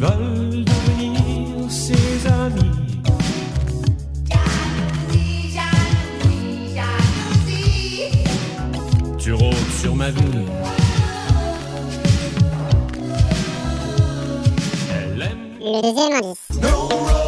veulent devenir ses amis. Tu rôdes sur ma vie. Elle aime Le deuxième indice.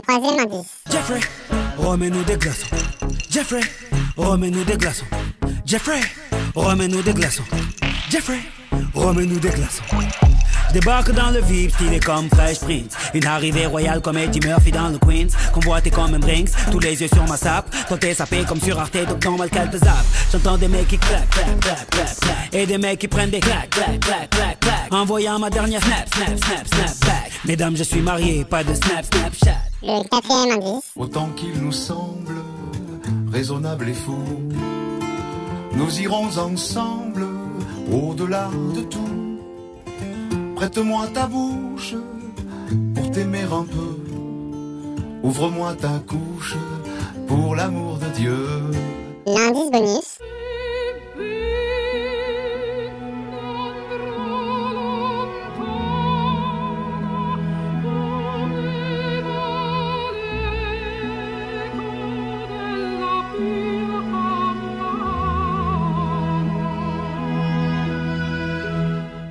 Troisième indice. Jeffrey, remets-nous des glaçons. Jeffrey, remets-nous des glaçons. Jeffrey, remets-nous des glaçons. Jeffrey, remets-nous des glaçons. Débarque dans le VIP, stylé comme Fresh Prince. Une arrivée royale comme Eddie Murphy dans le Queens. Convoité comme un Brinks, tous les yeux sur ma sape. Toi t'es sapé comme sur Arte, donc normal qu'elle te. J'entends des mecs qui claquent, claquent, claquent, claquent, claquent. Et des mecs qui prennent des claques, claques, claques, claques, claques. Envoyant ma dernière snap, snap, snap, snap back. Mesdames, je suis marié, pas de snap, snap, chat. Le quatrième indice. Autant qu'il nous semble raisonnable et fou, nous irons ensemble au-delà de tout. Prête-moi ta bouche pour t'aimer un peu. Ouvre-moi ta couche pour l'amour de Dieu. L'indice bonus.